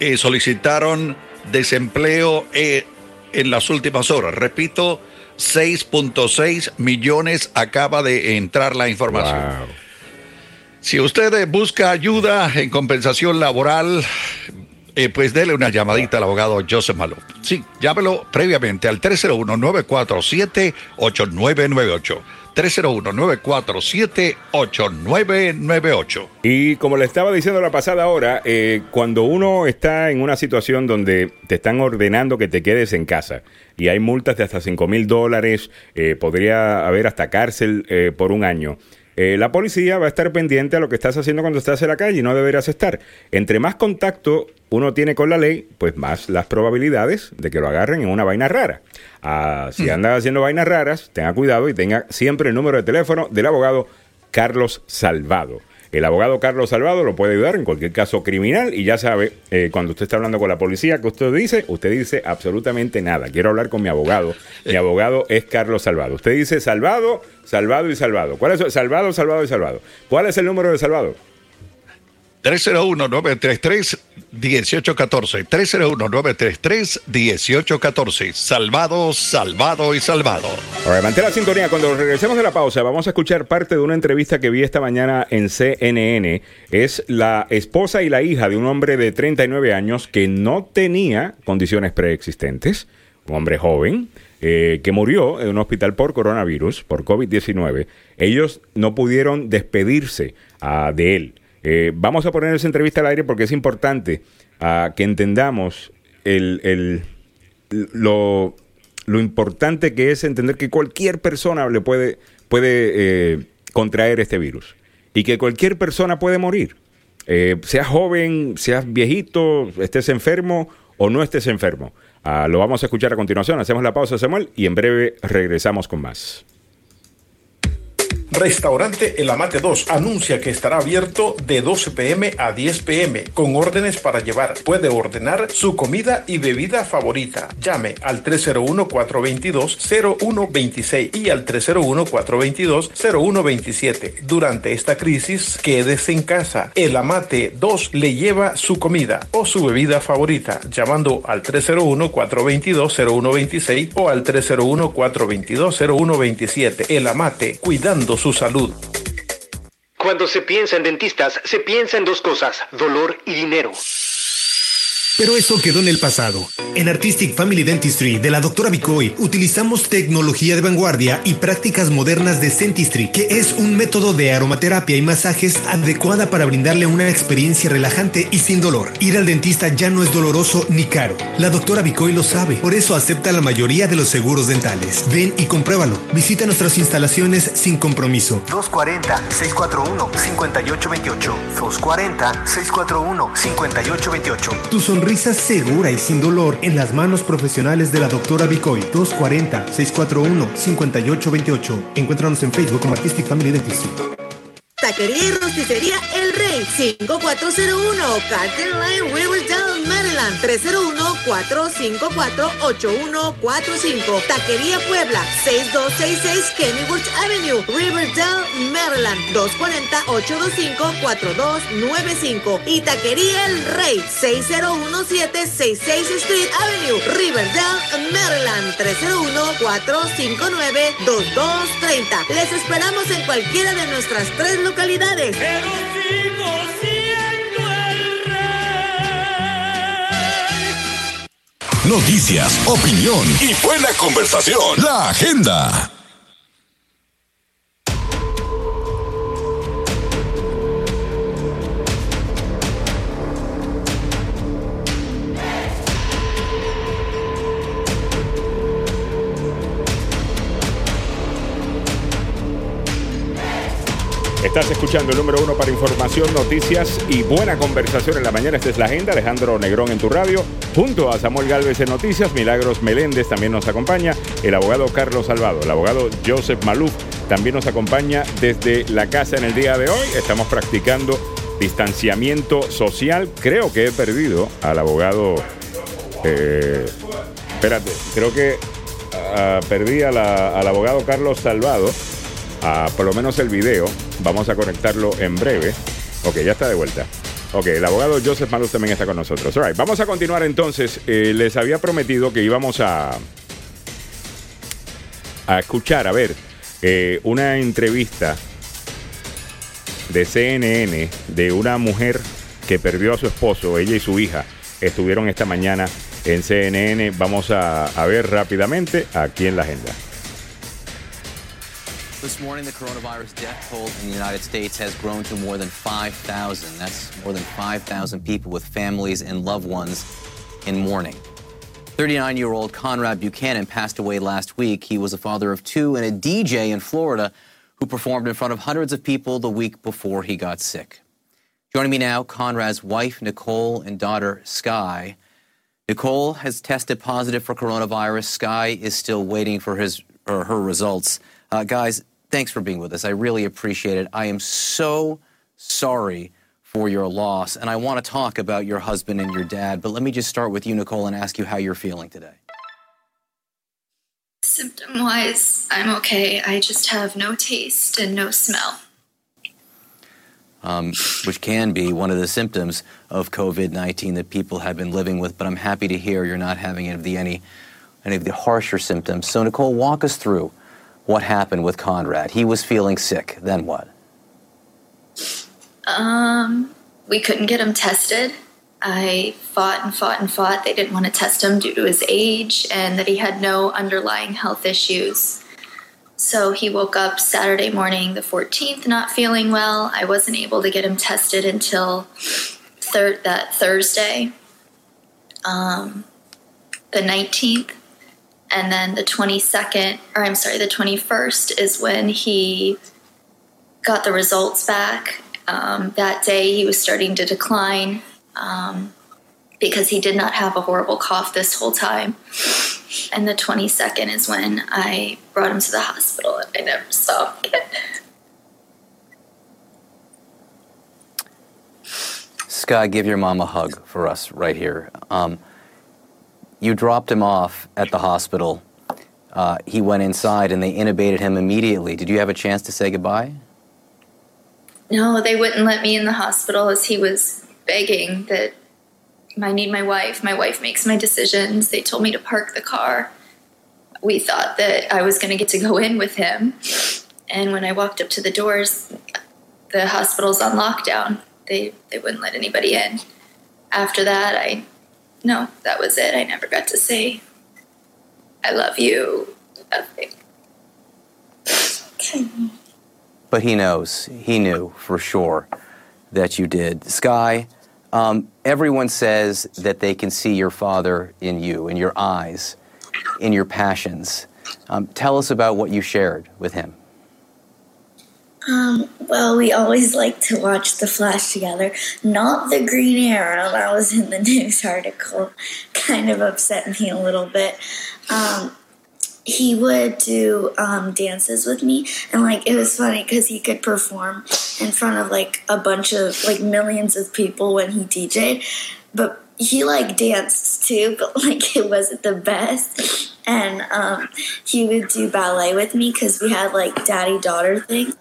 eh, solicitaron desempleo eh, en las últimas horas. Repito, 6.6 millones acaba de entrar la información. Si usted busca ayuda en compensación laboral, eh, pues dele una llamadita al abogado Joseph Malo. Sí, llámelo previamente al 301-947-8998. 301-947-8998. Y como le estaba diciendo la pasada hora, eh, cuando uno está en una situación donde te están ordenando que te quedes en casa y hay multas de hasta 5 mil dólares, eh, podría haber hasta cárcel eh, por un año. Eh, la policía va a estar pendiente a lo que estás haciendo cuando estás en la calle y no deberías estar. Entre más contacto uno tiene con la ley, pues más las probabilidades de que lo agarren en una vaina rara. Ah, si mm. andas haciendo vainas raras, tenga cuidado y tenga siempre el número de teléfono del abogado Carlos Salvado. El abogado Carlos Salvado lo puede ayudar en cualquier caso criminal y ya sabe, eh, cuando usted está hablando con la policía, que usted dice? Usted dice absolutamente nada. Quiero hablar con mi abogado. Mi abogado es Carlos Salvado. Usted dice Salvado, Salvado y Salvado. ¿Cuál es? Salvado, Salvado y Salvado. ¿Cuál es el número de Salvado? 301-933-1814. 301-933-1814. Salvado, salvado y salvado. Ahora, mantén la sintonía. Cuando regresemos de la pausa, vamos a escuchar parte de una entrevista que vi esta mañana en CNN. Es la esposa y la hija de un hombre de 39 años que no tenía condiciones preexistentes. Un hombre joven. Eh, que murió en un hospital por coronavirus, por COVID-19. Ellos no pudieron despedirse uh, de él. Eh, vamos a poner esa entrevista al aire porque es importante uh, que entendamos el, lo, lo, importante que es entender que cualquier persona le puede, puede eh, contraer este virus y que cualquier persona puede morir. Eh, seas joven, seas viejito, estés enfermo o no estés enfermo. Uh, lo vamos a escuchar a continuación. Hacemos la pausa, Samuel, y en breve regresamos con más. Restaurante El Amate 2 anuncia que estará abierto de 12 pm a 10 pm con órdenes para llevar. Puede ordenar su comida y bebida favorita. Llame al 301-422-0126 y al 301-422-0127. Durante esta crisis, quédese en casa. El Amate 2 le lleva su comida o su bebida favorita llamando al 301-422-0126 o al 301-422-0127. El Amate, cuidando su salud. Cuando se piensa en dentistas, se piensa en dos cosas, dolor y dinero. Pero eso quedó en el pasado. En Artistic Family Dentistry de la doctora Bicoy utilizamos tecnología de vanguardia y prácticas modernas de Dentistry, que es un método de aromaterapia y masajes adecuada para brindarle una experiencia relajante y sin dolor. Ir al dentista ya no es doloroso ni caro. La doctora Bicoy lo sabe, por eso acepta la mayoría de los seguros dentales. Ven y compruébalo. Visita nuestras instalaciones sin compromiso. 240-641-5828. 240-641-5828. Tu sonrisa sonrisa segura y sin dolor en las manos profesionales de la doctora Bicoy 240-641-5828. Encuéntranos en Facebook como Artistic Family Dentistry. Taquería y rosticería El Rey, 5401 Carter Line, Riverdale, Maryland, 301-454-8145. Taquería Puebla, 6266 Kennywood Avenue, Riverdale, Maryland, 240-825-4295. Y Taquería El Rey, 6017-66 Street Avenue, Riverdale, Maryland, 301-459-2230. Les esperamos en cualquiera de nuestras tres localidades. Pero sigo el. Noticias, opinión y buena conversación. La agenda. Estás escuchando el número uno para información, noticias y buena conversación en la mañana. Esta es la agenda. Alejandro Negrón en tu radio. Junto a Samuel Galvez en Noticias, Milagros Meléndez también nos acompaña. El abogado Carlos Salvado, el abogado Joseph Maluf también nos acompaña desde la casa en el día de hoy. Estamos practicando distanciamiento social. Creo que he perdido al abogado. Eh, espérate, creo que uh, perdí al abogado Carlos Salvado. Uh, por lo menos el video. Vamos a conectarlo en breve. Ok, ya está de vuelta. Ok, el abogado Joseph Malus también está con nosotros. All vamos a continuar entonces. Eh, les había prometido que íbamos a, a escuchar, a ver, eh, una entrevista de CNN de una mujer que perdió a su esposo, ella y su hija. Estuvieron esta mañana en CNN. Vamos a ver rápidamente aquí en la agenda. This morning, the coronavirus death toll in the United States has grown to more than 5,000. That's more than 5,000 people with families and loved ones in mourning. 39 year old Conrad Buchanan passed away last week. He was a father of two and a DJ in Florida who performed in front of hundreds of people the week before he got sick. Joining me now, Conrad's wife, Nicole, and daughter, Sky. Nicole has tested positive for coronavirus. Sky is still waiting for his or her results. Uh, guys, thanks for being with us. I really appreciate it. I am so sorry for your loss, and I want to talk about your husband and your dad. But let me just start with you, Nicole, and ask you how you're feeling today. Symptom wise, I'm okay. I just have no taste and no smell. Um, which can be one of the symptoms of COVID 19 that people have been living with. But I'm happy to hear you're not having any of the, any, any of the harsher symptoms. So, Nicole, walk us through what happened with Conrad. He was feeling sick. Then what? Um, we couldn't get him tested. I fought and fought and fought. They didn't want to test him due to his age and that he had no underlying health issues. So he woke up Saturday morning, the 14th, not feeling well. I wasn't able to get him tested until thir- that Thursday, um, the 19th. And then the 22nd, or I'm sorry, the 21st is when he got the results back. Um, that day he was starting to decline um, because he did not have a horrible cough this whole time. And the 22nd is when I brought him to the hospital and I never saw him. Sky, give your mom a hug for us right here. Um, you dropped him off at the hospital. Uh, he went inside and they intubated him immediately. Did you have a chance to say goodbye? No, they wouldn't let me in the hospital as he was begging that I need my wife. My wife makes my decisions. They told me to park the car. We thought that I was going to get to go in with him. And when I walked up to the doors, the hospital's on lockdown. They they wouldn't let anybody in. After that, I no, that was it. I never got to say I love you. Nothing. Okay. But he knows. He knew for sure that you did. Sky, um, everyone says that they can see your father in you, in your eyes, in your passions. Um, tell us about what you shared with him. Um, well, we always like to watch The Flash together. Not the Green Arrow, that was in the news article. Kind of upset me a little bit. Um, he would do um, dances with me, and like it was funny because he could perform in front of like a bunch of like millions of people when he DJ'd, but he like danced too, but like it wasn't the best. And um, he would do ballet with me because we had like daddy daughter thing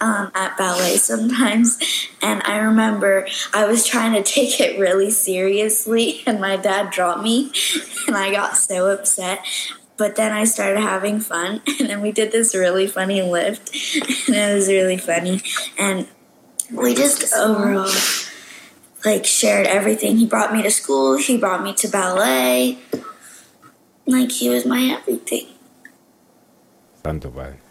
um, at ballet sometimes. And I remember I was trying to take it really seriously, and my dad dropped me, and I got so upset. But then I started having fun, and then we did this really funny lift, and it was really funny. And we just overall like shared everything. He brought me to school, he brought me to ballet. Like he was my everything. Tanto padre.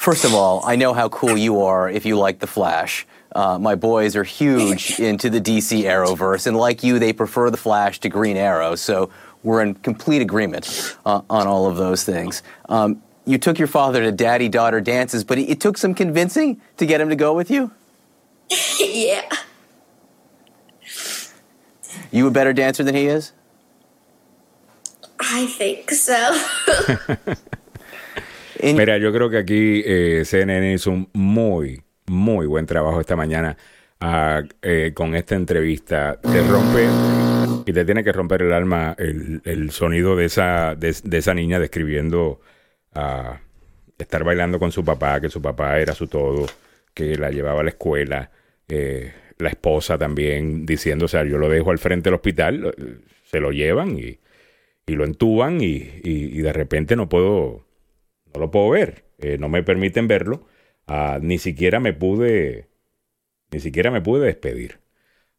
First of all, I know how cool you are if you like The Flash. Uh, my boys are huge into the DC Arrowverse, and like you, they prefer The Flash to Green Arrow, so we're in complete agreement uh, on all of those things. Um, you took your father to daddy daughter dances, but it took some convincing to get him to go with you? yeah. You a better dancer than he is? I think so. Mira, yo creo que aquí eh, CNN hizo un muy, muy buen trabajo esta mañana uh, eh, con esta entrevista. Te rompe y te tiene que romper el alma el, el sonido de esa, de, esa niña describiendo uh, estar bailando con su papá, que su papá era su todo, que la llevaba a la escuela. Eh, la esposa también diciendo, o sea, yo lo dejo al frente del hospital, se lo llevan y, y lo entuban y, y, de repente no puedo, no lo puedo ver, eh, no me permiten verlo, uh, ni siquiera me pude, ni siquiera me pude despedir.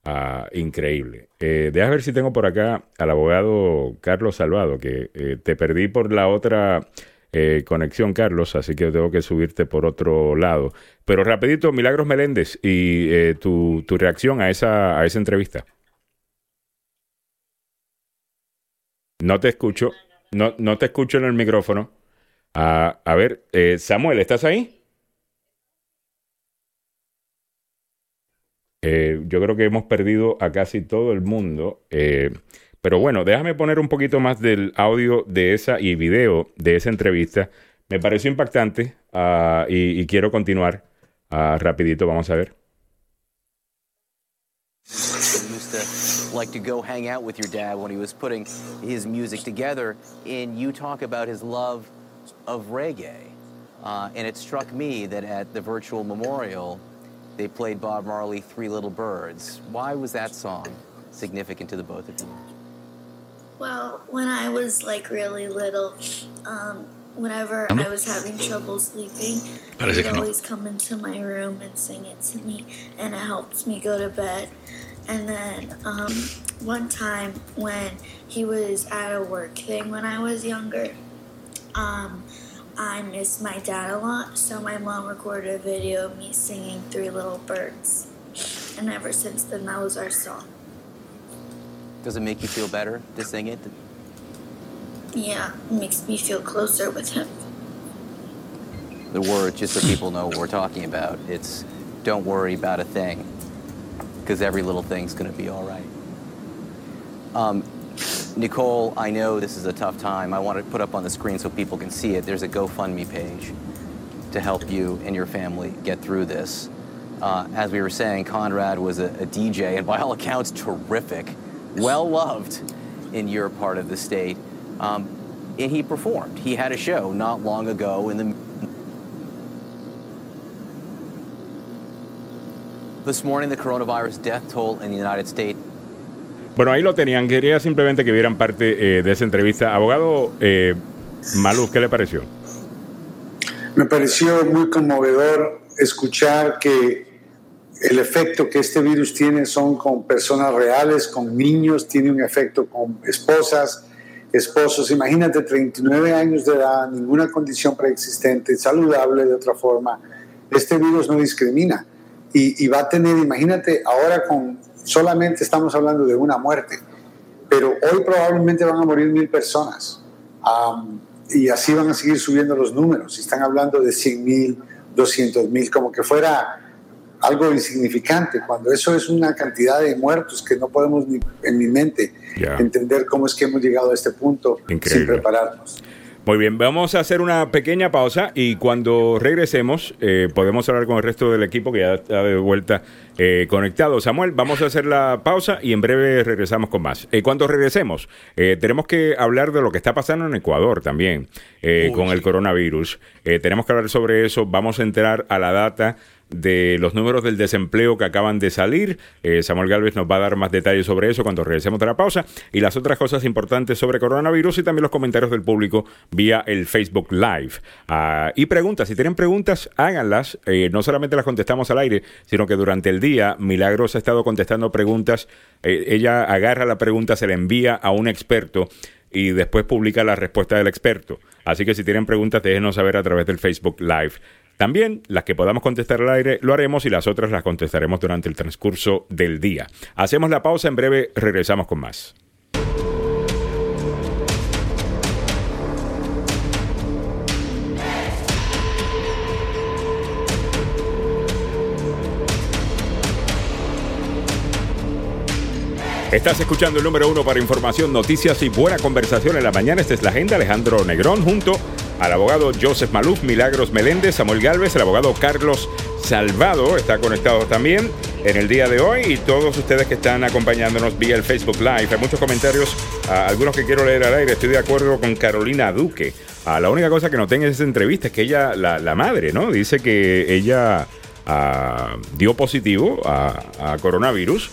Uh, increíble. Eh, deja ver si tengo por acá al abogado Carlos Salvado, que eh, te perdí por la otra eh, conexión, Carlos, así que tengo que subirte por otro lado. Pero rapidito, Milagros Meléndez y tu, tu, reacción a esa, a esa entrevista. No te escucho, no, no te escucho en el micrófono. Ah, a ver, eh, Samuel, ¿estás ahí? yo creo que hemos perdido a casi todo el mundo. Pero bueno, déjame poner un poquito más del audio de esa y video de esa entrevista. Me pareció impactante uh, y, y, quiero continuar uh, rapidito. Vamos a ver. like to go hang out with your dad when he was putting his music together. And you talk about his love of reggae. Uh, and it struck me that at the virtual memorial, they played Bob Marley, Three Little Birds. Why was that song significant to the both of you? Well, when I was like really little, um, whenever I was having trouble sleeping, he'd always come into my room and sing it to me, and it helps me go to bed. And then um, one time when he was at a work thing when I was younger, um, I missed my dad a lot, so my mom recorded a video of me singing Three Little Birds. And ever since then, that was our song. Does it make you feel better to sing it? Yeah, it makes me feel closer with him. The words, just so people know what we're talking about, it's don't worry about a thing, because every little thing's going to be all right. Um, Nicole, I know this is a tough time. I want to put up on the screen so people can see it. There's a GoFundMe page to help you and your family get through this. Uh, as we were saying, Conrad was a, a DJ, and by all accounts, terrific well loved in your part of the state. Um, and he performed. He had a show not long ago in the. This morning, the coronavirus death toll in the United States. Bueno, ahí lo tenían. Quería simplemente que vieran parte eh, de esa entrevista. Abogado eh, Maluz, ¿qué le pareció? Me pareció muy conmovedor escuchar que el efecto que este virus tiene son con personas reales, con niños, tiene un efecto con esposas, esposos. Imagínate, 39 años de edad, ninguna condición preexistente, saludable de otra forma. Este virus no discrimina y, va a tener, imagínate, ahora con solamente estamos hablando de una muerte, pero hoy probablemente van a morir mil personas y así van a seguir subiendo los números. Están hablando de 100 mil, 200 mil, como que fuera algo insignificante, cuando eso es una cantidad de muertos que no podemos ni en mi mente entender cómo es que hemos llegado a este punto sin prepararnos. Muy bien, vamos a hacer una pequeña pausa y cuando regresemos eh, podemos hablar con el resto del equipo que ya está de vuelta eh, conectado. Samuel, vamos a hacer la pausa y en breve regresamos con más. Eh, cuando regresemos, tenemos que hablar de lo que está pasando en Ecuador también con el coronavirus. tenemos que hablar sobre eso, vamos a entrar a la data de los números del desempleo que acaban de salir. Eh, Samuel Galvez nos va a dar más detalles sobre eso cuando regresemos de la pausa y las otras cosas importantes sobre coronavirus y también los comentarios del público vía el Facebook Live. Ah, y preguntas, si tienen preguntas, háganlas. Eh, no solamente las contestamos al aire, sino que durante el día Milagros ha estado contestando preguntas. Eh, ella agarra la pregunta, se la envía a un experto y después publica la respuesta del experto. Así que si tienen preguntas, déjenos saber a través del Facebook Live. También las que podamos contestar al aire lo haremos y las otras las contestaremos durante el transcurso del día. Hacemos la pausa, en breve regresamos con más. Estás escuchando el número uno para información, noticias y buena conversación en la mañana. Esta es la agenda. Alejandro Negrón junto al abogado Joseph Maluf, Milagros Meléndez, Samuel Galvez, el abogado Carlos Salvado está conectado también en el día de hoy y todos ustedes que están acompañándonos vía el Facebook Live. Hay muchos comentarios, algunos que quiero leer al aire. Estoy de acuerdo con Carolina Duque. Ah, la única cosa que no tengo en esa entrevista es que ella, la, madre, ¿no? Dice que ella ah, dio positivo a coronavirus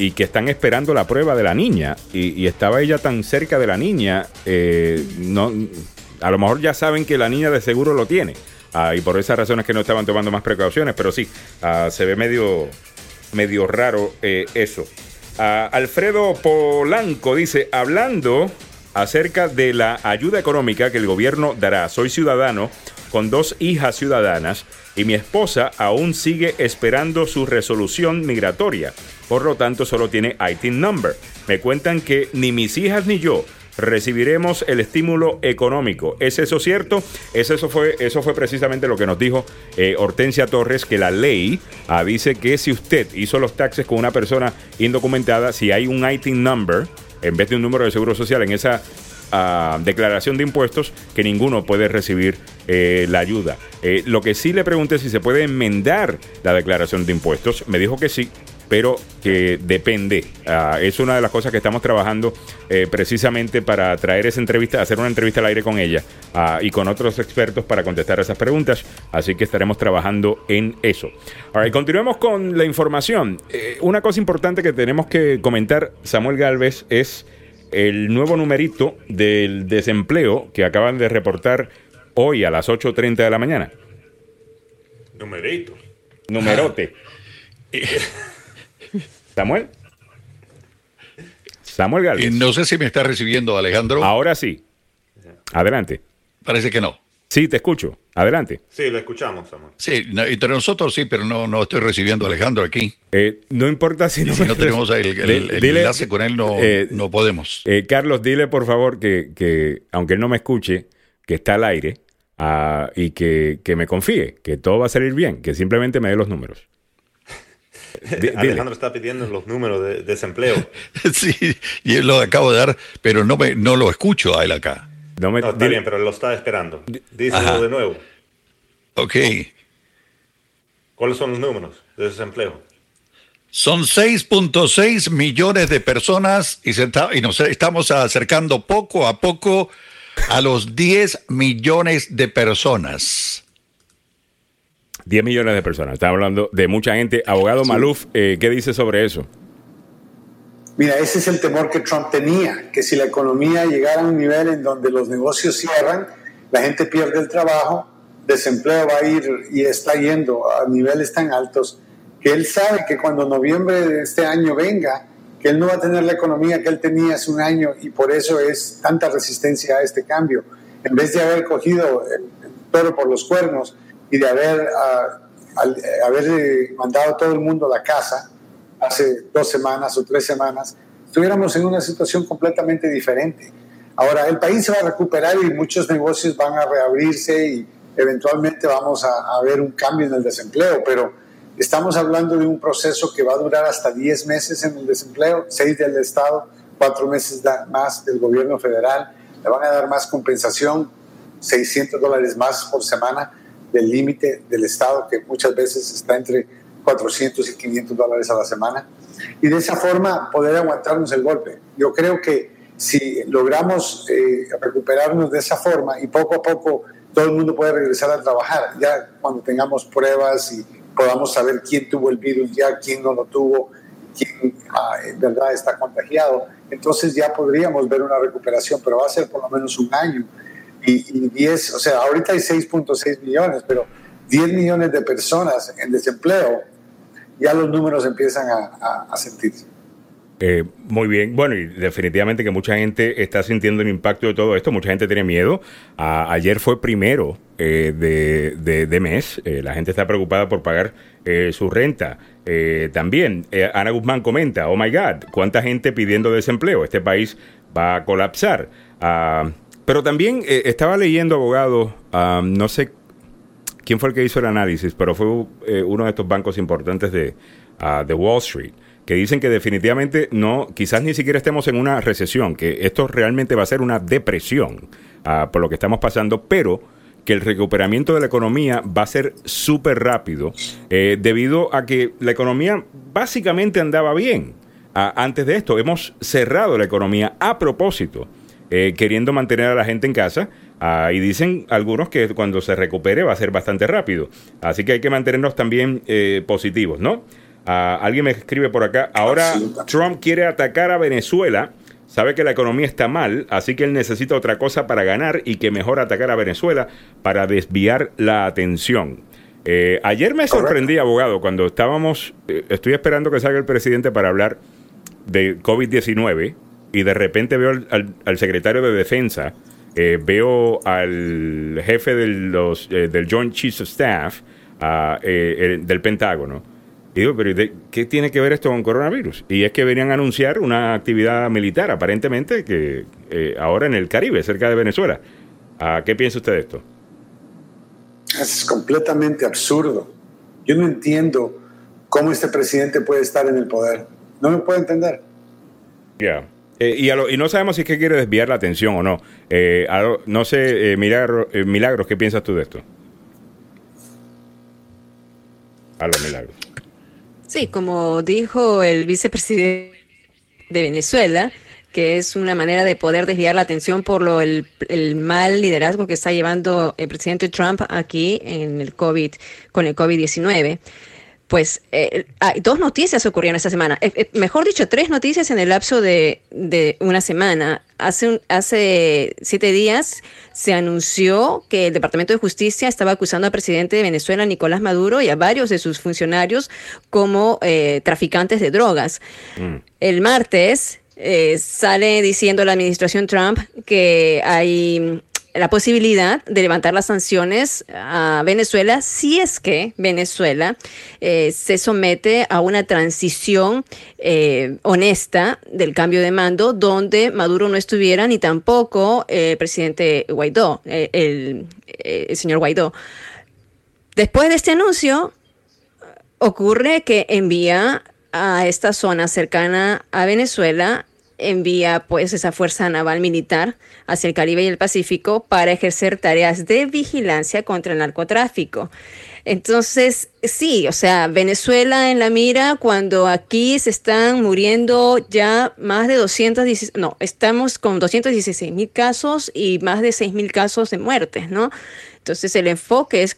y que están esperando la prueba de la niña y, estaba ella tan cerca de la niña, eh, no, a lo mejor ya saben que la niña de seguro lo tiene ah, y por esas razones que no estaban tomando más precauciones, pero sí, ah, se ve medio, medio raro eh, eso. Ah, Alfredo Polanco dice, hablando acerca de la ayuda económica que el gobierno dará. Soy ciudadano con dos hijas ciudadanas y mi esposa aún sigue esperando su resolución migratoria. Por lo tanto, solo tiene IT number. Me cuentan que ni mis hijas ni yo recibiremos el estímulo económico. ¿Es eso cierto? Es eso, fue, eso fue precisamente lo que nos dijo eh, Hortensia Torres, que la ley ah, dice que si usted hizo los taxes con una persona indocumentada, si hay un IT number, en vez de un número de seguro social en esa ah, declaración de impuestos, que ninguno puede recibir eh, la ayuda. Eh, lo que sí le pregunté si se puede enmendar la declaración de impuestos, me dijo que sí, pero que depende. Ah, es una de las cosas que estamos trabajando eh, precisamente para traer esa entrevista, hacer una entrevista al aire con ella ah, y con otros expertos para contestar esas preguntas. Así que estaremos trabajando en eso. Ahora, continuemos con la información. Eh, una cosa importante que tenemos que comentar, Samuel Galvez, es el nuevo numerito del desempleo que acaban de reportar hoy a las 8.30 de la mañana. Numerito. Numerote. Samuel. Samuel Galvez. no sé si me está recibiendo Alejandro. Ahora sí. Adelante. Parece que no. Sí, te escucho. Adelante. Sí, lo escuchamos, Samuel. Sí, entre nosotros sí, pero no, no estoy recibiendo a Alejandro aquí. Eh, no importa si no, si no tenemos el, enlace con él, no, eh, no podemos. Eh, Carlos, dile por favor que, que, aunque él no me escuche, que está al aire ah, y que, que me confíe, que todo va a salir bien, que simplemente me dé los números. Alejandro está pidiendo los números de, desempleo. sí, y él lo acabo de dar, pero no, me, no lo escucho a él acá. No, me, está bien, pero lo está esperando. Díselo de nuevo. Ok. ¿Cuáles son los números de desempleo? Son 6.6 millones de personas y, y nos estamos acercando poco a poco a los 10 millones de personas. 10 millones de personas. Está hablando de mucha gente. Abogado Maluf, eh, ¿qué dice sobre eso? Mira, ese es el temor que Trump tenía, que si la economía llegara a un nivel en donde los negocios cierran, la gente pierde el trabajo, desempleo va a ir y está yendo a niveles tan altos, que él sabe que cuando noviembre de este año venga, que él no va a tener la economía que él tenía hace un año y por eso es tanta resistencia a este cambio. En vez de haber cogido el, el toro por los cuernos, y de haber, ah, haber eh, mandado a todo el mundo a la casa hace dos semanas o tres semanas, estuviéramos en una situación completamente diferente. Ahora, el país se va a recuperar y muchos negocios van a reabrirse y eventualmente vamos a, a ver un cambio en el desempleo, pero estamos hablando de un proceso que va a durar hasta 10 meses en el desempleo, 6 del Estado, 4 meses más del gobierno federal, le van a dar más compensación, 600 dólares más por semana del límite del Estado, que muchas veces está entre 400 y 500 dólares a la semana, y de esa forma poder aguantarnos el golpe. Yo creo que si logramos eh, recuperarnos de esa forma y poco a poco todo el mundo puede regresar a trabajar, ya cuando tengamos pruebas y podamos saber quién tuvo el virus, ya quién no lo tuvo, quién ah, en verdad está contagiado, entonces ya podríamos ver una recuperación, pero va a ser por lo menos un año y, 10, o sea, ahorita hay 6.6 millones, pero 10 millones de personas en desempleo, ya los números empiezan a, sentirse. Eh, muy bien, bueno, y definitivamente que mucha gente está sintiendo el impacto de todo esto, mucha gente tiene miedo. ayer fue primero eh, de, mes, eh, la gente está preocupada por pagar su renta. también, Ana Guzmán comenta, oh my God, ¿cuánta gente pidiendo desempleo? Este país va a colapsar. Ah, pero también eh, estaba leyendo, abogado, no sé quién fue el que hizo el análisis, pero fue eh, uno de estos bancos importantes de, ah, de Wall Street, que dicen que definitivamente no, quizás ni siquiera estemos en una recesión, que esto realmente va a ser una depresión ah, por lo que estamos pasando, pero que el recuperamiento de la economía va a ser súper rápido eh, debido a que la economía básicamente andaba bien. Ah, antes de esto, hemos cerrado la economía a propósito eh, queriendo mantener a la gente en casa. Ah, y dicen algunos que cuando se recupere va a ser bastante rápido. Así que hay que mantenernos también eh, positivos, ¿no? Ah, alguien me escribe por acá. Ahora Trump quiere atacar a Venezuela. Sabe que la economía está mal, así que él necesita otra cosa para ganar y que mejor atacar a Venezuela para desviar la atención. Eh, ayer me sorprendí, abogado, cuando estábamos, estoy esperando que salga el presidente para hablar de COVID-19 y de repente veo al, secretario de defensa, eh, veo al jefe del, los, eh, del Joint Chiefs of Staff ah, eh, del Pentágono. Y digo, pero ¿qué tiene que ver esto con coronavirus? Y es que venían a anunciar una actividad militar, aparentemente, que ahora en el Caribe, cerca de Venezuela. Ah, ¿Qué piensa usted de esto? Es completamente absurdo. Yo no entiendo cómo este presidente puede estar en el poder. No me puedo entender. Ya. Eh, y, no sabemos si es que quiere desviar la atención o no. Eh, no sé, eh, Milagro, Milagros, ¿qué piensas tú de esto? Algo, Milagros. Sí, como dijo el vicepresidente de Venezuela, que es una manera de poder desviar la atención por lo el, el, mal liderazgo que está llevando el presidente Trump aquí en el COVID con el COVID-19 pues eh, hay dos noticias ocurrieron esta semana. Eh, eh, mejor dicho, tres noticias en el lapso de, una semana. Hace, hace siete días se anunció que el Departamento de Justicia estaba acusando al presidente de Venezuela, Nicolás Maduro, y a varios de sus funcionarios como traficantes de drogas. Mm. El martes sale diciendo la administración Trump que hay la posibilidad de levantar las sanciones a Venezuela si es que Venezuela eh, se somete a una transición eh, honesta del cambio de mando donde Maduro no estuviera ni tampoco el presidente Guaidó, eh, el, el señor Guaidó. Después de este anuncio, ocurre que envía a esta zona cercana a Venezuela envía pues esa fuerza naval militar hacia el Caribe y el Pacífico para ejercer tareas de vigilancia contra el narcotráfico. Entonces, sí, o sea, Venezuela en la mira cuando aquí se están muriendo ya más de 216, no, estamos con 216 mil casos y más de 6 mil casos de muertes, ¿no? Entonces el enfoque es,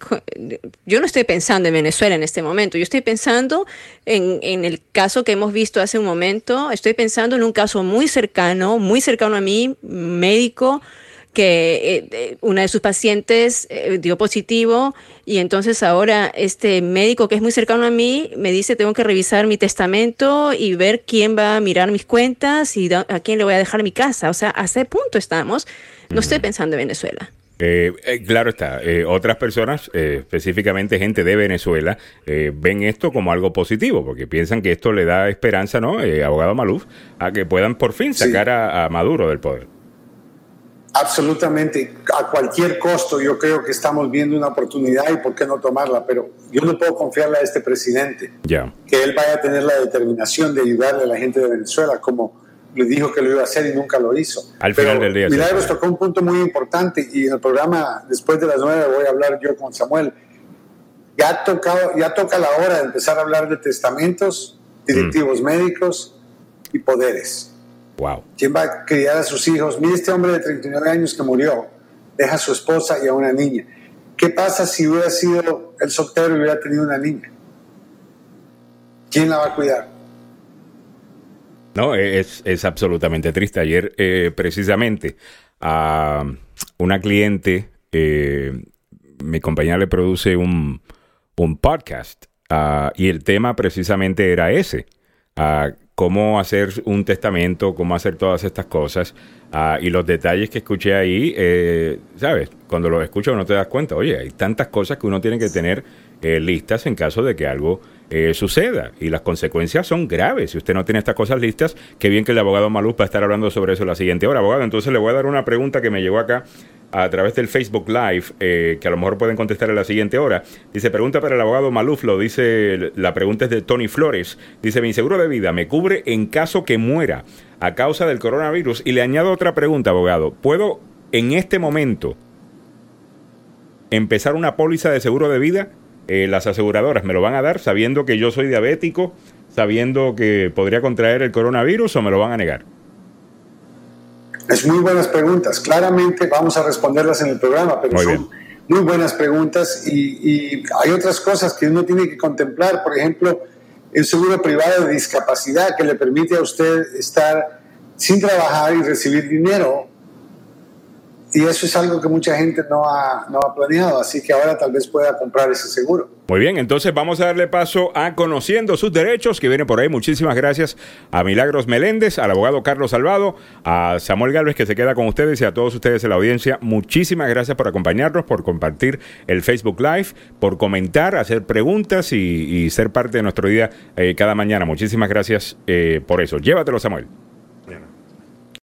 yo no estoy pensando en Venezuela en este momento, yo estoy pensando en, en, el caso que hemos visto hace un momento, estoy pensando en un caso muy cercano, muy cercano a mí, médico, que eh, eh, una de sus pacientes eh, dio positivo y entonces ahora este médico que es muy cercano a mí me dice tengo que revisar mi testamento y ver quién va a mirar mis cuentas y a quién le voy a dejar mi casa. O sea, a ese punto estamos. No estoy pensando en Venezuela. Eh, eh, claro está, eh, otras personas, específicamente gente de Venezuela, ven esto como algo positivo, porque piensan que esto le da esperanza, ¿no? abogado Maluf, a que puedan por fin sacar a, Maduro del poder. Absolutamente, a cualquier costo yo creo que estamos viendo una oportunidad y por qué no tomarla, pero yo no puedo confiarle a este presidente que él vaya a tener la determinación de ayudarle a la gente de Venezuela como le dijo que lo iba a hacer y nunca lo hizo. Al final del día. Milagros tocó un punto muy importante y en el programa después de las nueve voy a hablar yo con Samuel. Ya, tocado, ya toca la hora de empezar a hablar de testamentos, directivos mm. médicos y poderes. Wow. ¿Quién va a criar a sus hijos? Mire este hombre de 39 años que murió, deja a su esposa y a una niña. ¿Qué pasa si hubiera sido el soltero y hubiera tenido una niña? ¿Quién la va a cuidar? No, es, es absolutamente triste. Ayer, eh, precisamente, a una cliente, eh, mi compañera le produce un, un podcast ah, y el tema precisamente era ese. Uh, cómo hacer un testamento, cómo hacer todas estas cosas. Ah, y los detalles que escuché ahí, eh, ¿sabes? Cuando los escucho no te das cuenta. Oye, hay tantas cosas que uno tiene que tener listas en caso de que algo eh, suceda. Y las consecuencias son graves. Si usted no tiene estas cosas listas, qué bien que el abogado Maluz va a estar hablando sobre eso la siguiente hora. Abogado, entonces le voy a dar una pregunta que me llegó acá a través del Facebook Live, eh, que a lo mejor pueden contestar en la siguiente hora. Dice, pregunta para el abogado Maluf, lo dice, la pregunta es de Tony Flores. Dice, mi seguro de vida me cubre en caso que muera a causa del coronavirus. Y le añado otra pregunta, abogado. ¿Puedo en este momento empezar una póliza de seguro de vida eh, las aseguradoras me lo van a dar sabiendo que yo soy diabético, sabiendo que podría contraer el coronavirus o me lo van a negar? Es muy buenas preguntas. Claramente vamos a responderlas en el programa, pero son muy buenas preguntas y, y, hay otras cosas que uno tiene que contemplar. Por ejemplo, el seguro privado de discapacidad que le permite a usted estar sin trabajar y recibir dinero y eso es algo que mucha gente no ha, no ha planeado, así que ahora tal vez pueda comprar ese seguro. Muy bien, entonces vamos a darle paso a Conociendo sus Derechos, que viene por ahí. Muchísimas gracias a Milagros Meléndez, al abogado Carlos Salvado, a Samuel Galvez, que se queda con ustedes, y a todos ustedes en la audiencia. Muchísimas gracias por acompañarnos, por compartir el Facebook Live, por comentar, hacer preguntas y, ser parte de nuestro día eh, cada mañana. Muchísimas gracias eh, por eso. Llévatelo, Samuel.